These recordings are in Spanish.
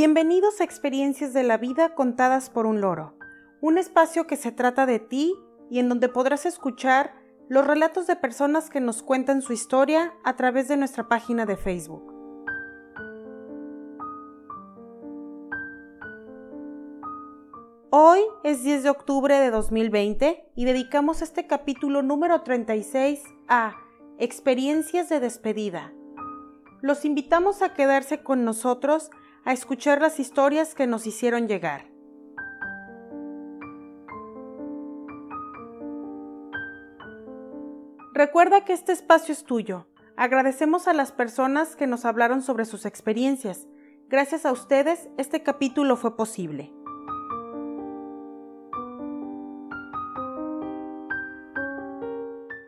Bienvenidos a Experiencias de la Vida contadas por un loro, un espacio que se trata de ti y en donde podrás escuchar los relatos de personas que nos cuentan su historia a través de nuestra página de Facebook. Hoy es 10 de octubre de 2020 y dedicamos este capítulo número 36 a Experiencias de despedida. Los invitamos a quedarse con nosotros a escuchar las historias que nos hicieron llegar. Recuerda que este espacio es tuyo. Agradecemos a las personas que nos hablaron sobre sus experiencias. Gracias a ustedes, este capítulo fue posible.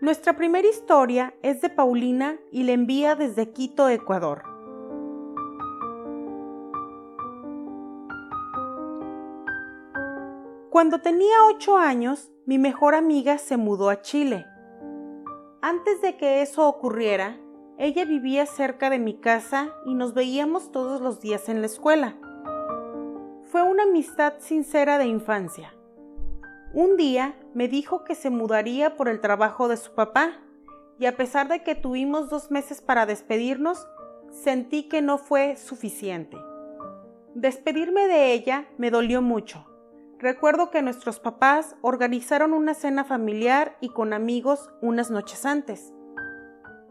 Nuestra primera historia es de Paulina y la envía desde Quito, Ecuador. Cuando tenía ocho años, mi mejor amiga se mudó a Chile. Antes de que eso ocurriera, ella vivía cerca de mi casa y nos veíamos todos los días en la escuela. Fue una amistad sincera de infancia. Un día me dijo que se mudaría por el trabajo de su papá, y a pesar de que tuvimos dos meses para despedirnos, sentí que no fue suficiente. Despedirme de ella me dolió mucho Recuerdo que nuestros papás organizaron una cena familiar y con amigos unas noches antes.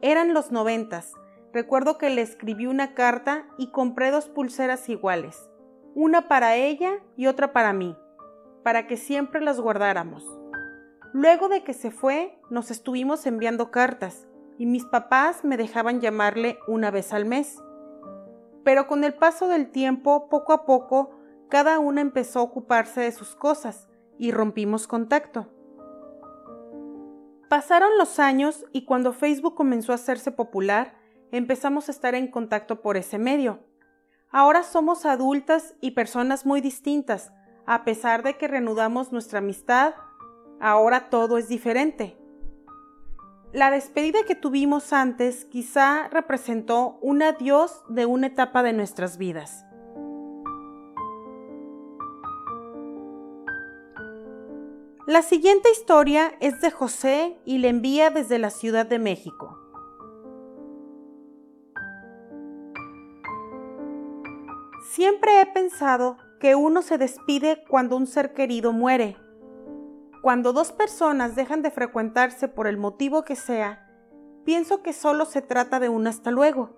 Eran los noventas. Recuerdo que le escribí una carta y compré dos pulseras iguales, una para ella y otra para mí, para que siempre las guardáramos. Luego de que se fue, nos estuvimos enviando cartas y mis papás me dejaban llamarle una vez al mes. Pero con el paso del tiempo, poco a poco, cada una empezó a ocuparse de sus cosas y rompimos contacto. Pasaron los años y cuando Facebook comenzó a hacerse popular, empezamos a estar en contacto por ese medio. Ahora somos adultas y personas muy distintas, a pesar de que reanudamos nuestra amistad, ahora todo es diferente. La despedida que tuvimos antes quizá representó un adiós de una etapa de nuestras vidas. La siguiente historia es de José y le envía desde la Ciudad de México. Siempre he pensado que uno se despide cuando un ser querido muere. Cuando dos personas dejan de frecuentarse por el motivo que sea, pienso que solo se trata de un hasta luego.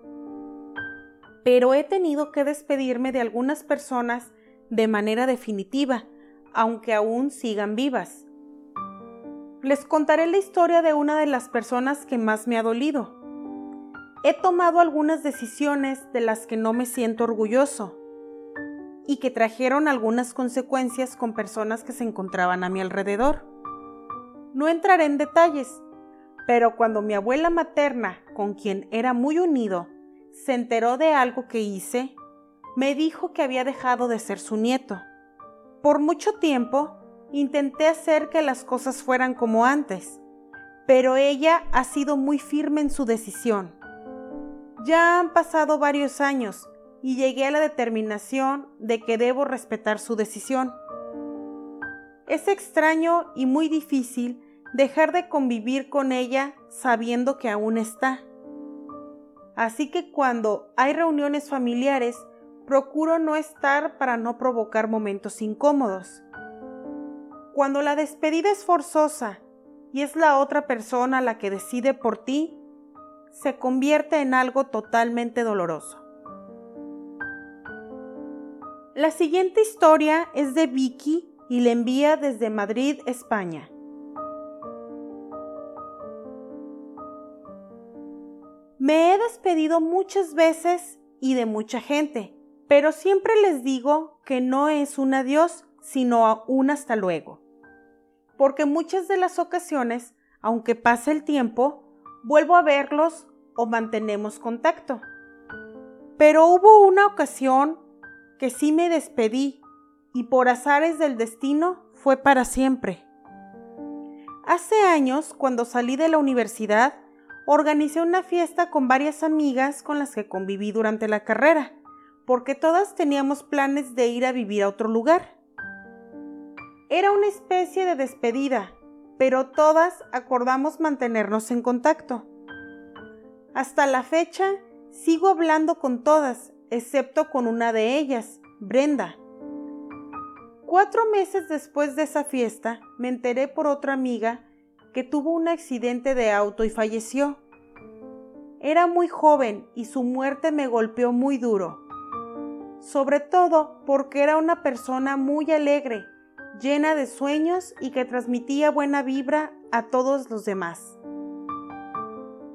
Pero he tenido que despedirme de algunas personas de manera definitiva aunque aún sigan vivas. Les contaré la historia de una de las personas que más me ha dolido. He tomado algunas decisiones de las que no me siento orgulloso y que trajeron algunas consecuencias con personas que se encontraban a mi alrededor. No entraré en detalles, pero cuando mi abuela materna, con quien era muy unido, se enteró de algo que hice, me dijo que había dejado de ser su nieto por mucho tiempo intenté hacer que las cosas fueran como antes, pero ella ha sido muy firme en su decisión. Ya han pasado varios años y llegué a la determinación de que debo respetar su decisión. Es extraño y muy difícil dejar de convivir con ella sabiendo que aún está. Así que cuando hay reuniones familiares, procuro no estar para no provocar momentos incómodos. Cuando la despedida es forzosa y es la otra persona la que decide por ti, se convierte en algo totalmente doloroso. La siguiente historia es de Vicky y le envía desde Madrid, España. Me he despedido muchas veces y de mucha gente, pero siempre les digo que no es un adiós, sino un hasta luego. Porque muchas de las ocasiones, aunque pase el tiempo, vuelvo a verlos o mantenemos contacto. Pero hubo una ocasión que sí me despedí y por azares del destino fue para siempre. Hace años, cuando salí de la universidad, organicé una fiesta con varias amigas con las que conviví durante la carrera porque todas teníamos planes de ir a vivir a otro lugar. Era una especie de despedida, pero todas acordamos mantenernos en contacto. Hasta la fecha sigo hablando con todas, excepto con una de ellas, Brenda. Cuatro meses después de esa fiesta, me enteré por otra amiga que tuvo un accidente de auto y falleció. Era muy joven y su muerte me golpeó muy duro, sobre todo porque era una persona muy alegre, llena de sueños y que transmitía buena vibra a todos los demás.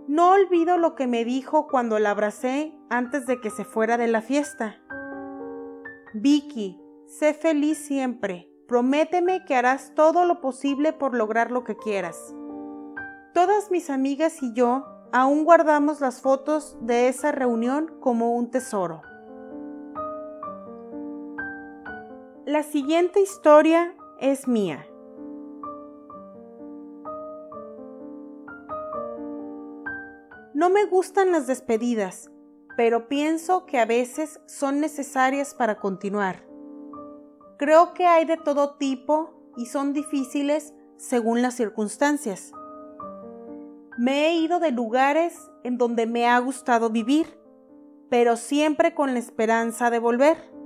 No olvido lo que me dijo cuando la abracé antes de que se fuera de la fiesta. Vicky, sé feliz siempre. Prométeme que harás todo lo posible por lograr lo que quieras. Todas mis amigas y yo aún guardamos las fotos de esa reunión como un tesoro. La siguiente historia es mía. No me gustan las despedidas, pero pienso que a veces son necesarias para continuar. Creo que hay de todo tipo y son difíciles según las circunstancias. Me he ido de lugares en donde me ha gustado vivir, pero siempre con la esperanza de volver.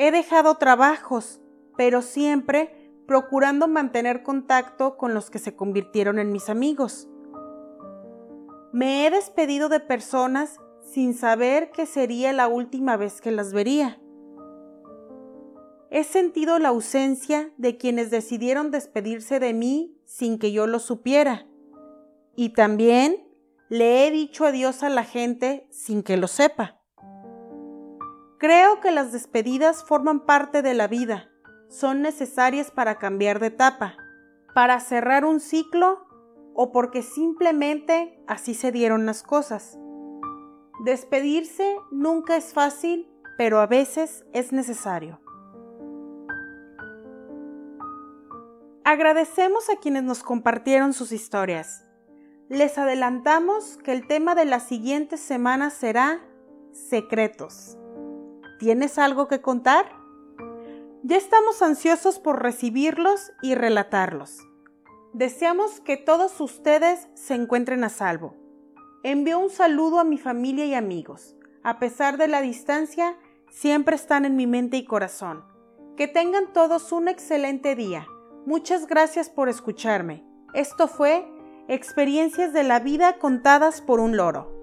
He dejado trabajos, pero siempre procurando mantener contacto con los que se convirtieron en mis amigos. Me he despedido de personas sin saber que sería la última vez que las vería. He sentido la ausencia de quienes decidieron despedirse de mí sin que yo lo supiera. Y también le he dicho adiós a la gente sin que lo sepa. Creo que las despedidas forman parte de la vida, son necesarias para cambiar de etapa, para cerrar un ciclo o porque simplemente así se dieron las cosas. Despedirse nunca es fácil, pero a veces es necesario. Agradecemos a quienes nos compartieron sus historias. Les adelantamos que el tema de la siguiente semana será secretos. ¿Tienes algo que contar? Ya estamos ansiosos por recibirlos y relatarlos. Deseamos que todos ustedes se encuentren a salvo. Envío un saludo a mi familia y amigos. A pesar de la distancia, siempre están en mi mente y corazón. Que tengan todos un excelente día. Muchas gracias por escucharme. Esto fue Experiencias de la vida contadas por un loro.